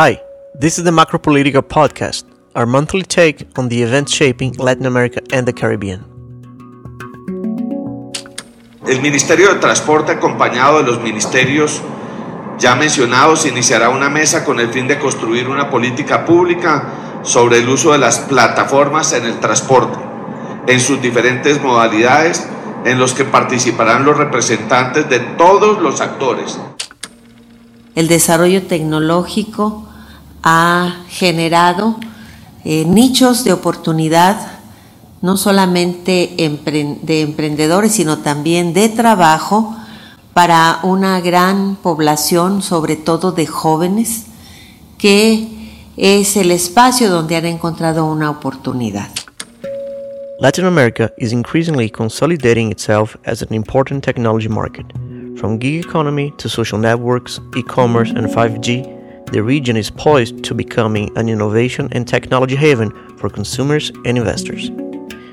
Hi, this is the Macro Political Podcast, our monthly take on the events shaping Latin America and the Caribbean. El Ministerio de Transporte, acompañado de los ministerios ya mencionados, iniciará una mesa con el fin de construir una política pública sobre el uso de las plataformas en el transporte, en sus diferentes modalidades, en los que participarán los representantes de todos los actores. El desarrollo tecnológico ha generado eh, nichos de oportunidad, no solamente de emprendedores, sino también de trabajo para una gran población, sobre todo de jóvenes, que es el espacio donde han encontrado una oportunidad. Latin America is increasingly consolidating itself as an important technology market. From gig economy to social networks, e commerce, and 5G, the region is poised to becoming an innovation and technology haven for consumers and investors.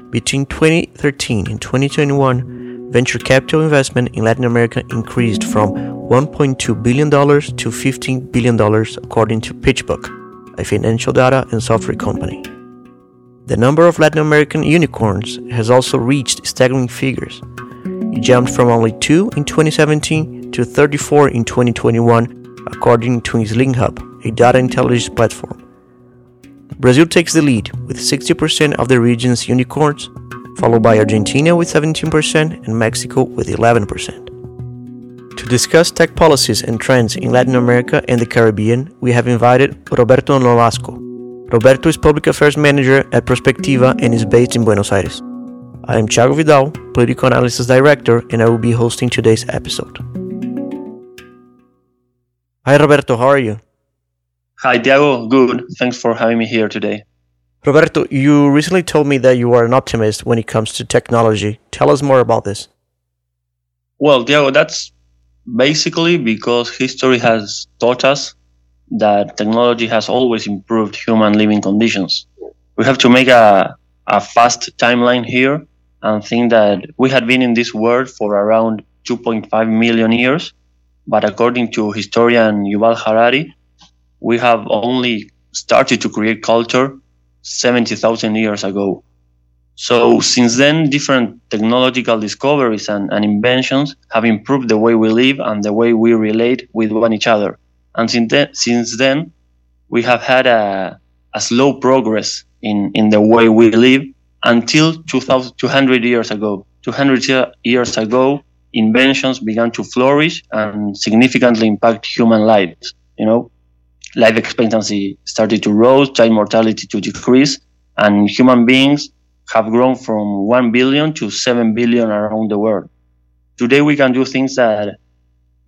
Between 2013 and 2021, venture capital investment in Latin America increased from $1.2 billion to $15 billion, according to PitchBook, a financial data and software company. The number of Latin American unicorns has also reached staggering figures. It jumped from only 2 in 2017 to 34 in 2021 according to Hub, a data intelligence platform. Brazil takes the lead with 60% of the region's unicorns, followed by Argentina with 17% and Mexico with 11%. To discuss tech policies and trends in Latin America and the Caribbean, we have invited Roberto Nolazco. Roberto is Public Affairs Manager at Prospectiva and is based in Buenos Aires. I am Thiago Vidal, Political Analysis Director, and I will be hosting today's episode. Hi, Roberto. How are you? Hi, Tiago. Good. Thanks for having me here today. Roberto, you recently told me that you are an optimist when it comes to technology. Tell us more about this. Well, Tiago, that's basically because history has taught us that technology has always improved human living conditions. We have to make a, a fast timeline here and think that we had been in this world for around 2.5 million years but according to historian Yuval Harari, we have only started to create culture 70,000 years ago. So since then, different technological discoveries and, and, inventions have improved the way we live and the way we relate with one each other. And since then, since then we have had a, a slow progress in, in the way we live until 2000, 200 years ago. 200 years ago, inventions began to flourish and significantly impact human lives. You know, life expectancy started to rise, child mortality to decrease, and human beings have grown from 1 billion to 7 billion around the world. Today we can do things that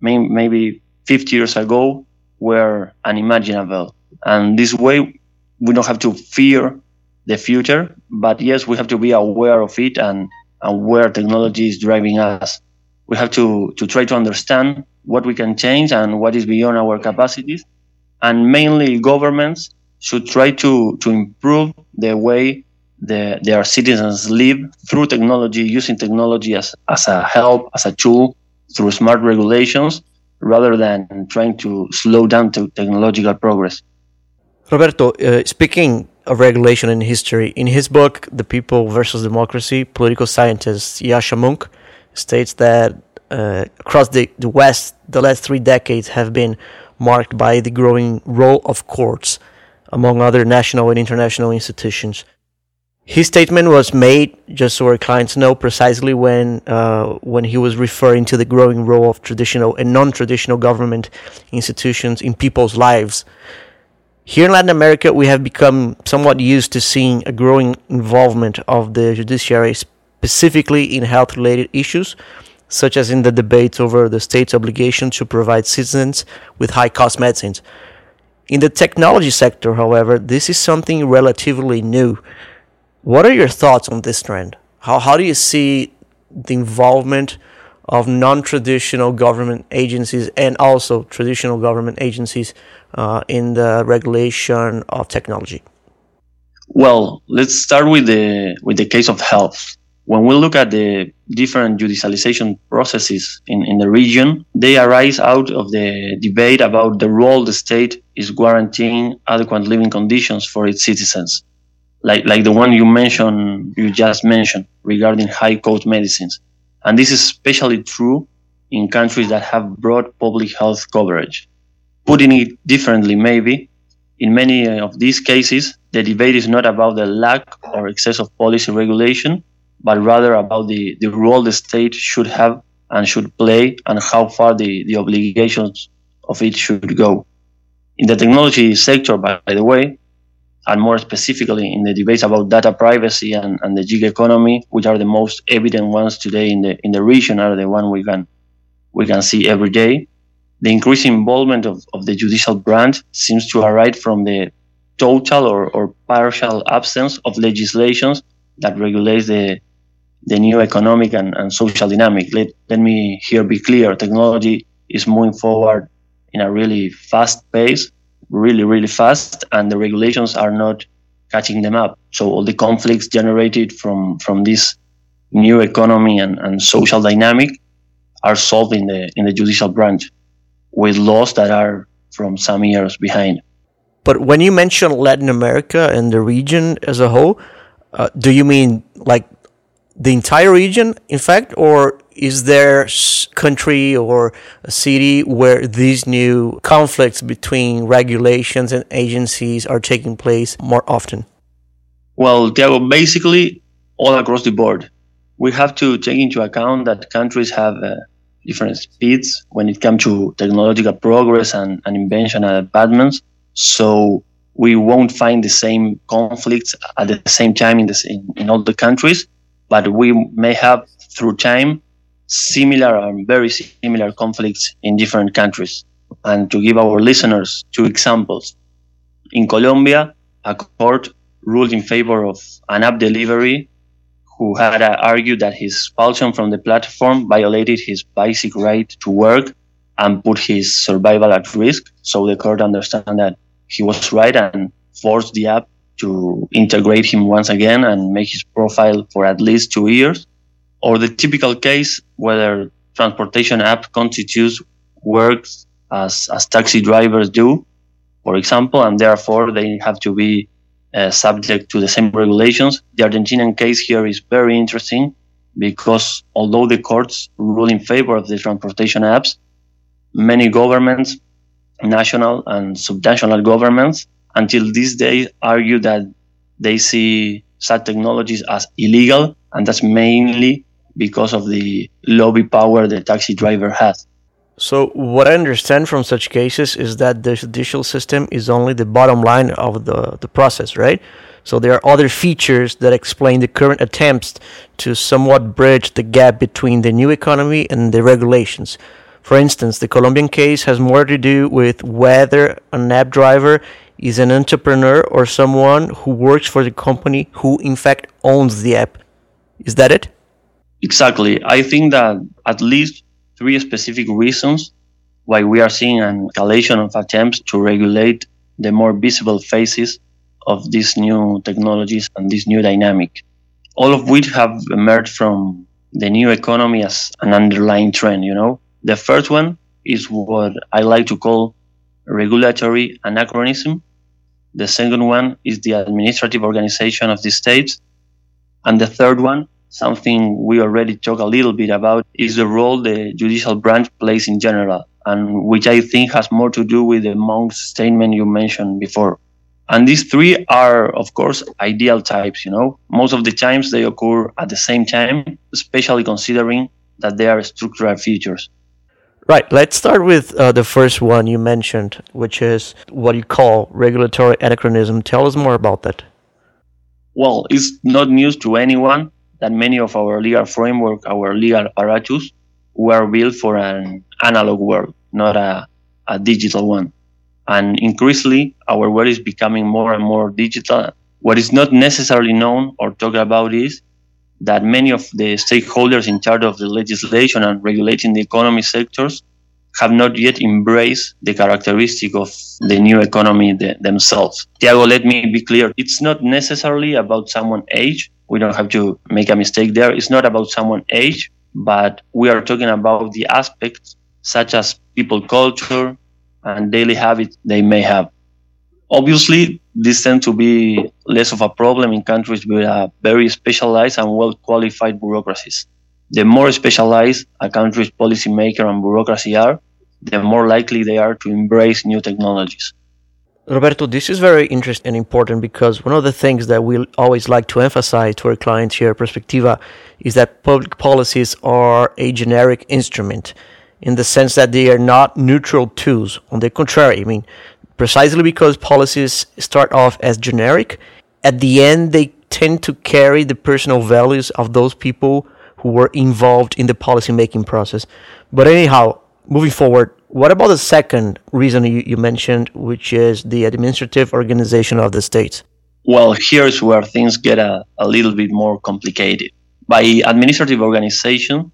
may, maybe 50 years ago were unimaginable. And this way we don't have to fear the future, but yes, we have to be aware of it and, and where technology is driving us we have to, to try to understand what we can change and what is beyond our capacities. And mainly governments should try to, to improve the way the, their citizens live through technology, using technology as, as a help, as a tool, through smart regulations, rather than trying to slow down to technological progress. Roberto, uh, speaking of regulation in history, in his book, The People versus Democracy, political scientist Yascha Mounk states that uh, across the, the West, the last three decades have been marked by the growing role of courts, among other national and international institutions. His statement was made, just so our clients know, precisely when uh, when he was referring to the growing role of traditional and non-traditional government institutions in people's lives. Here in Latin America, we have become somewhat used to seeing a growing involvement of the judiciary specifically in health related issues, such as in the debate over the state's obligation to provide citizens with high cost medicines. In the technology sector, however, this is something relatively new. What are your thoughts on this trend? How, how do you see the involvement of non traditional government agencies and also traditional government agencies uh, in the regulation of technology? Well, let's start with the with the case of health when we look at the different judicialization processes in, in the region, they arise out of the debate about the role the state is guaranteeing adequate living conditions for its citizens, like, like the one you mentioned, you just mentioned regarding high cost medicines. And this is especially true in countries that have broad public health coverage. Putting it differently, maybe, in many uh, of these cases, the debate is not about the lack or excess of policy regulation, but rather about the, the role the state should have and should play and how far the, the obligations of it should go. In the technology sector, by, by the way, and more specifically in the debates about data privacy and, and the gig economy, which are the most evident ones today in the in the region, are the one we can we can see every day. The increasing involvement of, of the judicial branch seems to arise from the total or, or partial absence of legislations that regulates the the new economic and, and social dynamic. Let, let me here be clear. Technology is moving forward in a really fast pace, really, really fast, and the regulations are not catching them up. So all the conflicts generated from, from this new economy and, and social dynamic are solved in the in the judicial branch with laws that are from some years behind. But when you mention Latin America and the region as a whole, uh, do you mean like the entire region, in fact, or is there a country or a city where these new conflicts between regulations and agencies are taking place more often? Well, Tiago, basically all across the board. We have to take into account that countries have uh, different speeds when it comes to technological progress and, and invention and advancements. So we won't find the same conflicts at the same time in, the, in, in all the countries but we may have through time similar and very similar conflicts in different countries. And to give our listeners two examples, in Colombia, a court ruled in favor of an app delivery who had uh, argued that his expulsion from the platform violated his basic right to work and put his survival at risk. So the court understood that he was right and forced the app to integrate him once again and make his profile for at least two years. Or the typical case whether transportation app constitutes works as, as taxi drivers do, for example, and therefore they have to be uh, subject to the same regulations. The Argentinian case here is very interesting because although the courts rule in favor of the transportation apps, many governments, national and subnational governments, until this day argue that they see such technologies as illegal, and that's mainly because of the lobby power the taxi driver has. So, what I understand from such cases is that the judicial system is only the bottom line of the, the process, right? So, there are other features that explain the current attempts to somewhat bridge the gap between the new economy and the regulations. For instance, the Colombian case has more to do with whether an app driver is an entrepreneur or someone who works for the company who in fact owns the app. Is that it? Exactly. I think that at least three specific reasons why we are seeing an escalation of attempts to regulate the more visible faces of these new technologies and this new dynamic, all of which have emerged from the new economy as an underlying trend, you know. The first one is what I like to call regulatory anachronism, the second one is the administrative organization of the states. And the third one, something we already talked a little bit about, is the role the judicial branch plays in general, and which I think has more to do with the Mounk's statement you mentioned before. And these three are, of course, ideal types, you know. Most of the times they occur at the same time, especially considering that they are structural features. Right. Let's start with uh, the first one you mentioned, which is what you call regulatory anachronism. Tell us more about that. Well, it's not news to anyone that many of our legal framework, our legal apparatus, were built for an analog world, not a, a digital one. And increasingly, our world is becoming more and more digital. What is not necessarily known or talked about is that many of the stakeholders in charge of the legislation and regulating the economy sectors have not yet embraced the characteristic of the new economy themselves. Tiago, let me be clear. It's not necessarily about someone's age We don't have to make a mistake there. It's not about someone's age, but we are talking about the aspects such as people culture and daily habits they may have. Obviously, this tends to be less of a problem in countries with a very specialized and well qualified bureaucracies. The more specialized a country's policymaker and bureaucracy are, the more likely they are to embrace new technologies. Roberto, this is very interesting and important because one of the things that we always like to emphasize to our clients here at Prospectiva is that public policies are a generic instrument in the sense that they are not neutral tools. On the contrary, I mean, precisely because policies start off as generic, at the end they tend to carry the personal values of those people who were involved in the policy making process. But anyhow, moving forward, what about the second reason you, you mentioned, which is the administrative organization of the state? Well, here's where things get a, a little bit more complicated. By administrative organization,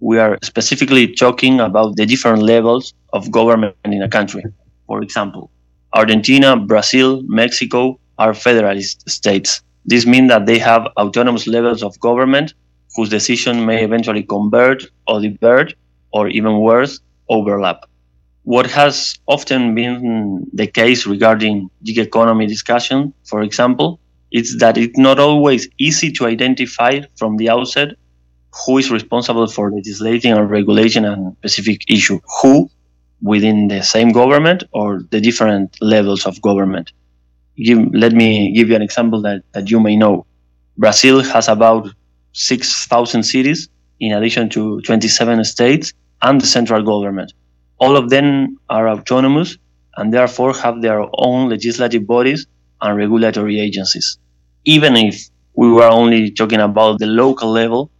we are specifically talking about the different levels of government in a country. For example, Argentina, Brazil, Mexico are federalist states. This means that they have autonomous levels of government whose decision may eventually convert or divert, or even worse, overlap. What has often been the case regarding gig economy discussion, for example, is that it's not always easy to identify from the outset who is responsible for legislating or regulating a specific issue, who within the same government or the different levels of government. Give, let me give you an example that, that you may know. Brazil has about 6,000 cities in addition to 27 states and the central government. All of them are autonomous and therefore have their own legislative bodies and regulatory agencies. Even if we were only talking about the local level,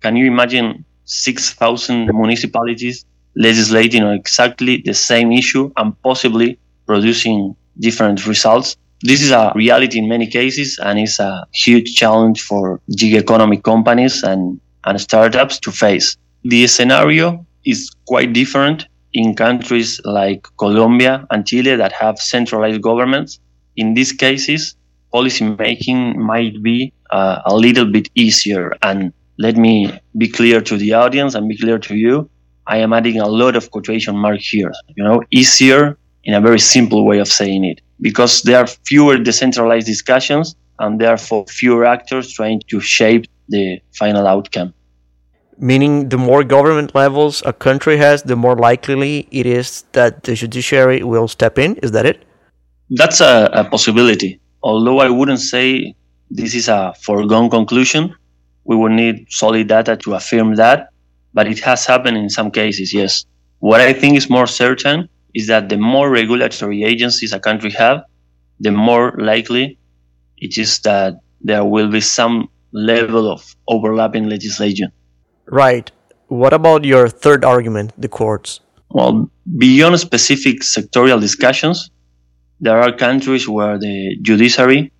can you imagine 6,000 municipalities legislating on exactly the same issue and possibly producing different results? This is a reality in many cases and it's a huge challenge for gig economy companies and, and startups to face. The scenario is quite different in countries like Colombia and Chile that have centralized governments. In these cases, policy making might be uh, a little bit easier. And let me be clear to the audience and be clear to you. I am adding a lot of quotation mark here. You know, easier in a very simple way of saying it, because there are fewer decentralized discussions and therefore fewer actors trying to shape the final outcome meaning the more government levels a country has, the more likely it is that the judiciary will step in. Is that it? That's a, a possibility. Although I wouldn't say this is a foregone conclusion, we would need solid data to affirm that, but it has happened in some cases, yes. What I think is more certain is that the more regulatory agencies a country have, the more likely it is that there will be some level of overlapping legislation. Right. What about your third argument, the courts? Well, beyond specific sectorial discussions, there are countries where the judiciary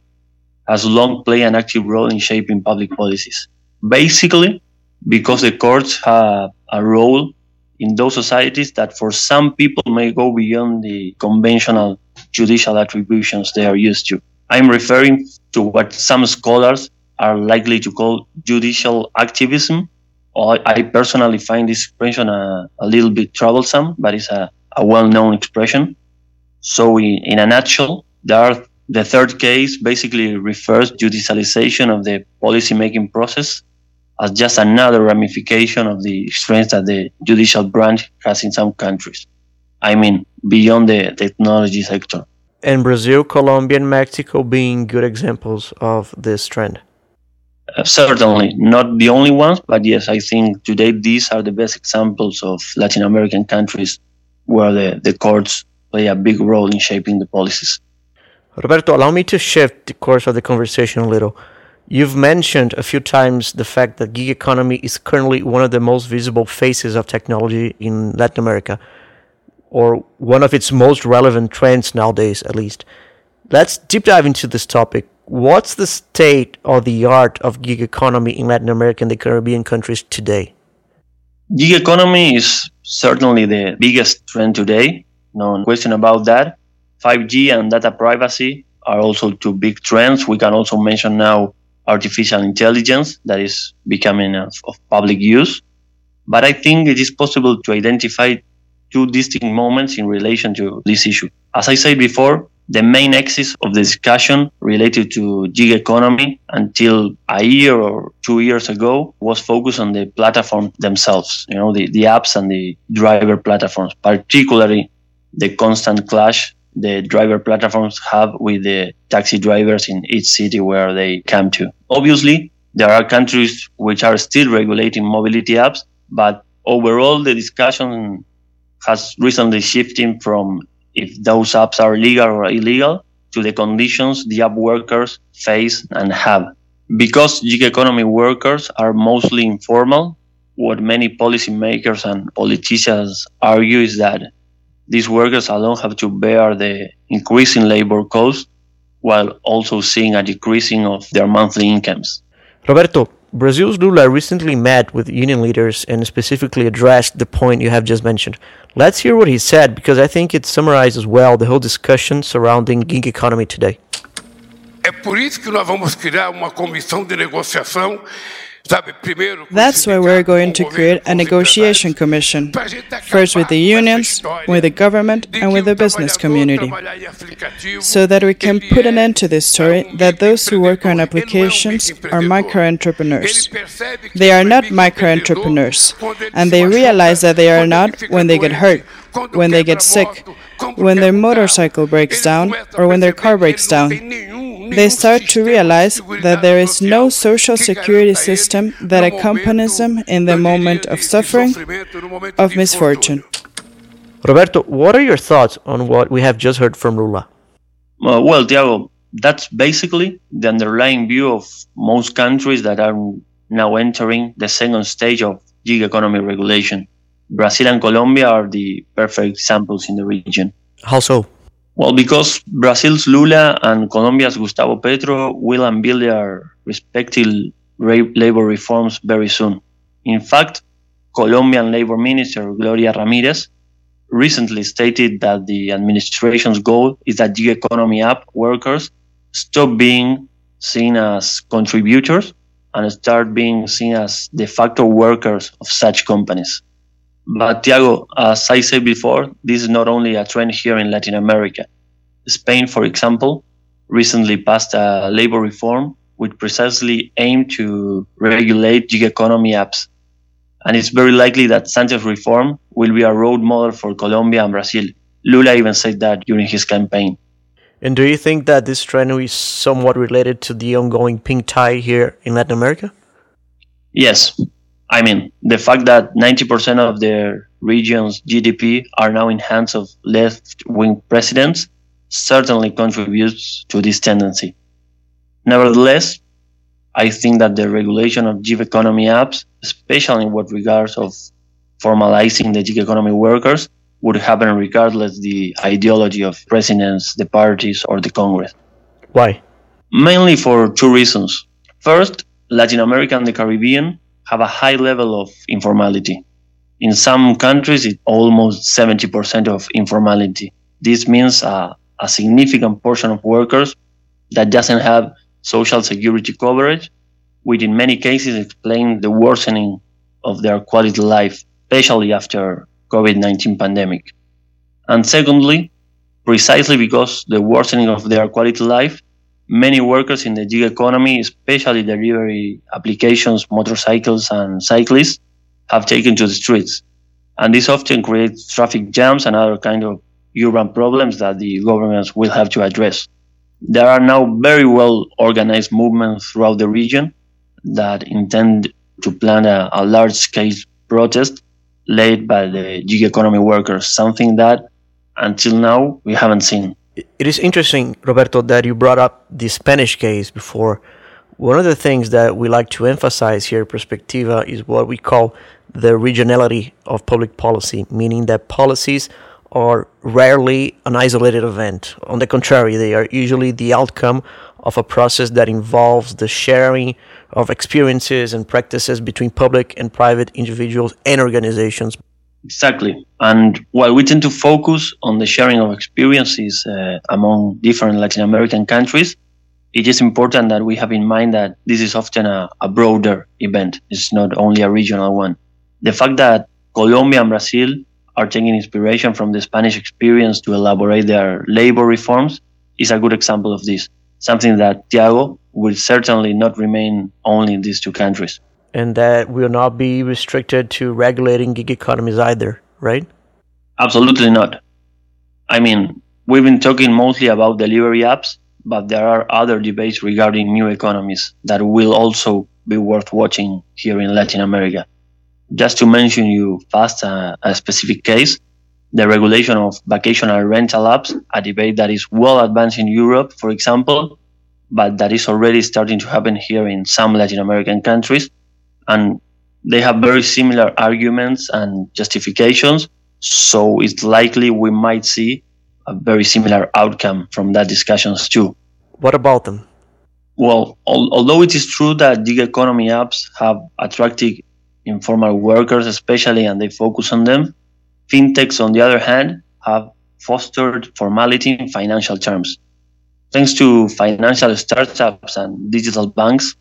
has long played an active role in shaping public policies. Basically, because the courts have a role in those societies that for some people may go beyond the conventional judicial attributions they are used to. I'm referring to what some scholars are likely to call judicial activism I personally find this expression a, a little bit troublesome, but it's a, a well-known expression. So, in, in a nutshell, there are, the third case basically refers judicialization of the policy-making process as just another ramification of the strength that the judicial branch has in some countries. I mean, beyond the technology sector. And Brazil, Colombia, and Mexico being good examples of this trend. Uh, certainly not the only ones, but yes, I think today these are the best examples of Latin American countries where the, the courts play a big role in shaping the policies. Roberto, allow me to shift the course of the conversation a little. You've mentioned a few times the fact that gig economy is currently one of the most visible faces of technology in Latin America, or one of its most relevant trends nowadays, at least. Let's deep dive into this topic what's the state or the art of gig economy in Latin America and the Caribbean countries today? Gig economy is certainly the biggest trend today. No question about that. 5G and data privacy are also two big trends. We can also mention now artificial intelligence that is becoming of, of public use. But I think it is possible to identify two distinct moments in relation to this issue. As I said before, the main axis of the discussion related to gig economy until a year or two years ago was focused on the platform themselves, you know, the, the apps and the driver platforms, particularly the constant clash the driver platforms have with the taxi drivers in each city where they come to. Obviously, there are countries which are still regulating mobility apps, but overall the discussion has recently shifted from if those apps are legal or illegal to the conditions the app workers face and have. Because gig economy workers are mostly informal, what many policymakers and politicians argue is that these workers alone have to bear the increasing labor cost while also seeing a decreasing of their monthly incomes. Roberto, Brazil's Lula recently met with union leaders and specifically addressed the point you have just mentioned. Let's hear what he said because I think it summarizes well the whole discussion surrounding gig economy today. É por isso que nós vamos criar uma comissão de negociação That's why we're going to create a negotiation commission, first with the unions, with the government, and with the business community, so that we can put an end to this story that those who work on applications are micro entrepreneurs. They are not micro entrepreneurs, and they realize that they are not when they get hurt, when they get sick, when their motorcycle breaks down, or when their car breaks down they start to realize that there is no social security system that accompanies them in the moment of suffering, of misfortune. Roberto, what are your thoughts on what we have just heard from Lula? Uh, well, Tiago, that's basically the underlying view of most countries that are now entering the second stage of gig economy regulation. Brazil and Colombia are the perfect examples in the region. How so? Well, because Brazil's Lula and Colombia's Gustavo Petro will unveil their respective labor reforms very soon. In fact, Colombian Labor Minister Gloria Ramirez recently stated that the administration's goal is that gig economy app workers stop being seen as contributors and start being seen as de facto workers of such companies. But Tiago, as I said before, this is not only a trend here in Latin America. Spain, for example, recently passed a labor reform which precisely aimed to regulate gig economy apps. And it's very likely that Sanchez's reform will be a role model for Colombia and Brazil. Lula even said that during his campaign. And do you think that this trend is somewhat related to the ongoing pink tide here in Latin America? Yes, I mean, the fact that 90% of their region's GDP are now in hands of left wing presidents certainly contributes to this tendency. Nevertheless, I think that the regulation of gig economy apps, especially in what regards of formalizing the gig economy workers, would happen regardless the ideology of presidents, the parties, or the Congress. Why? Mainly for two reasons. First, Latin America and the Caribbean have a high level of informality. In some countries, it's almost 70% of informality. This means uh, a significant portion of workers that doesn't have social security coverage, which in many cases explain the worsening of their quality of life, especially after COVID-19 pandemic. And secondly, precisely because the worsening of their quality of life, many workers in the gig economy, especially delivery applications, motorcycles, and cyclists, have taken to the streets. And this often creates traffic jams and other kind of urban problems that the governments will have to address. There are now very well organized movements throughout the region that intend to plan a, a large scale protest led by the gig economy workers, something that until now we haven't seen. It is interesting, Roberto, that you brought up the Spanish case before. One of the things that we like to emphasize here Prospectiva is what we call the regionality of public policy, meaning that policies are rarely an isolated event. On the contrary, they are usually the outcome of a process that involves the sharing of experiences and practices between public and private individuals and organizations. Exactly. And while we tend to focus on the sharing of experiences uh, among different Latin American countries, it is important that we have in mind that this is often a, a broader event. It's not only a regional one. The fact that Colombia and Brazil are taking inspiration from the Spanish experience to elaborate their labor reforms is a good example of this. Something that Tiago will certainly not remain only in these two countries. And that will not be restricted to regulating gig economies either, right? Absolutely not. I mean, we've been talking mostly about delivery apps, but there are other debates regarding new economies that will also be worth watching here in Latin America. Just to mention you fast uh, a specific case, the regulation of vacational rental apps, a debate that is well advanced in Europe, for example, but that is already starting to happen here in some Latin American countries. And they have very similar arguments and justifications. So it's likely we might see a very similar outcome from that discussions too. What about them? Well, al- although it is true that gig economy apps have attracted informal workers, especially, and they focus on them, fintechs, on the other hand, have fostered formality in financial terms. Thanks to financial startups and digital banks,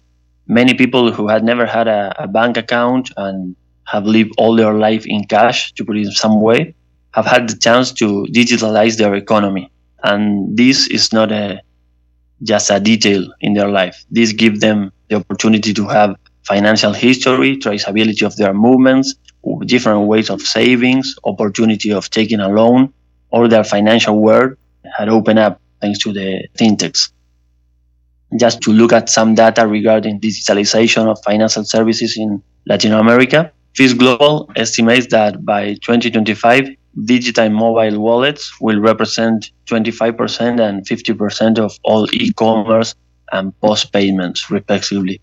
many people who had never had a, a bank account and have lived all their life in cash, to put it in some way, have had the chance to digitalize their economy. And this is not a, just a detail in their life. This gives them the opportunity to have financial history, traceability of their movements, different ways of savings, opportunity of taking a loan, or their financial world had opened up thanks to the fintechs. Just to look at some data regarding digitalization of financial services in Latin America, FIS Global estimates that by 2025, digital mobile wallets will represent 25% and 50% of all e-commerce and post payments, respectively.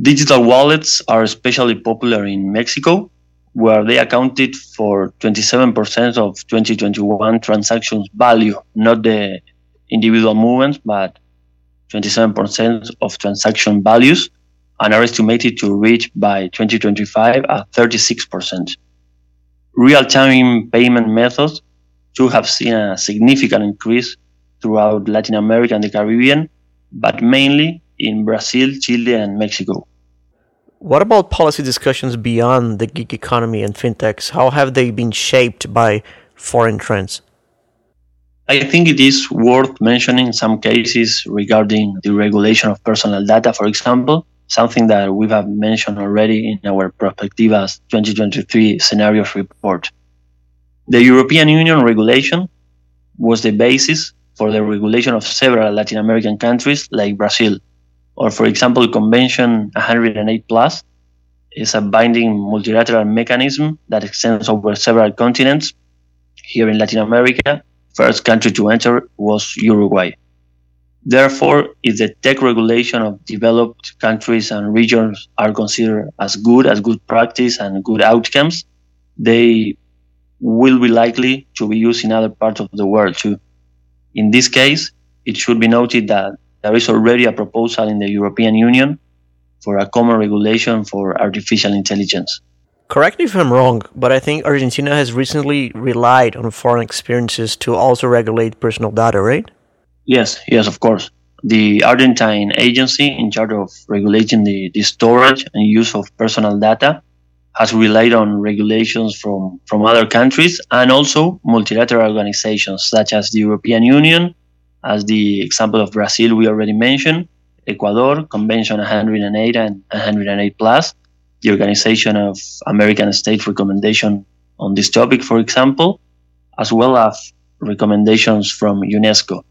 Digital wallets are especially popular in Mexico, where they accounted for 27% of 2021 transactions value, not the individual movements, but 27% of transaction values, and are estimated to reach by 2025 at 36%. Real-time payment methods too have seen a significant increase throughout Latin America and the Caribbean, but mainly in Brazil, Chile, and Mexico. What about policy discussions beyond the gig economy and fintechs? How have they been shaped by foreign trends? I think it is worth mentioning some cases regarding the regulation of personal data, for example, something that we have mentioned already in our Prospectivas 2023 scenarios report. The European Union regulation was the basis for the regulation of several Latin American countries like Brazil, or for example, Convention 108 Plus is a binding multilateral mechanism that extends over several continents. Here in Latin America, first country to enter was Uruguay. Therefore, if the tech regulation of developed countries and regions are considered as good as good practice and good outcomes, they will be likely to be used in other parts of the world too. In this case, it should be noted that there is already a proposal in the European Union for a common regulation for artificial intelligence. Correct me if I'm wrong, but I think Argentina has recently relied on foreign experiences to also regulate personal data, right? Yes, yes, of course. The Argentine agency in charge of regulating the, the storage and use of personal data has relied on regulations from, from other countries and also multilateral organizations such as the European Union, as the example of Brazil we already mentioned, Ecuador, Convention 108 and 108 plus, the Organization of American States recommendation on this topic, for example, as well as recommendations from UNESCO.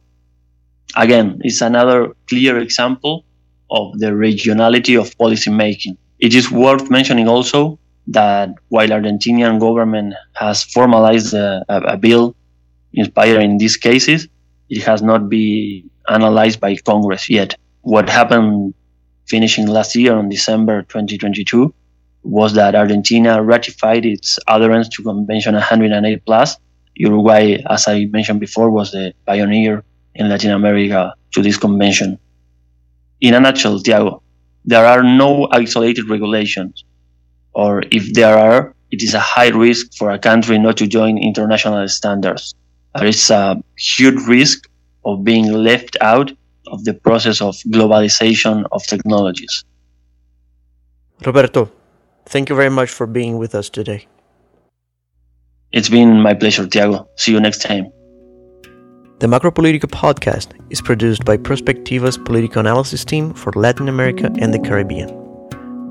Again, it's another clear example of the regionality of policy making. It is worth mentioning also that while Argentinian government has formalized a, a, bill inspired in these cases, it has not been analyzed by Congress yet. What happened finishing last year on December 2022 was that Argentina ratified its adherence to Convention 108 plus. Uruguay, as I mentioned before, was the pioneer in Latin America to this convention. In a nutshell, Tiago, there are no isolated regulations, or if there are, it is a high risk for a country not to join international standards. There is a huge risk of being left out of the process of globalization of technologies. Roberto, thank you very much for being with us today. It's been my pleasure, Tiago. See you next time. The Macropolitica podcast is produced by Prospectiva's political analysis team for Latin America and the Caribbean.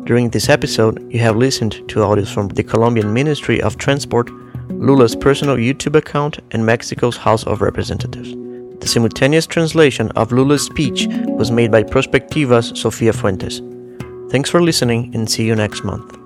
During this episode, you have listened to audios from the Colombian Ministry of Transport, Lula's personal YouTube account, and Mexico's House of Representatives. The simultaneous translation of Lula's speech was made by Prospectiva's Sofia Fuentes. Thanks for listening and see you next month.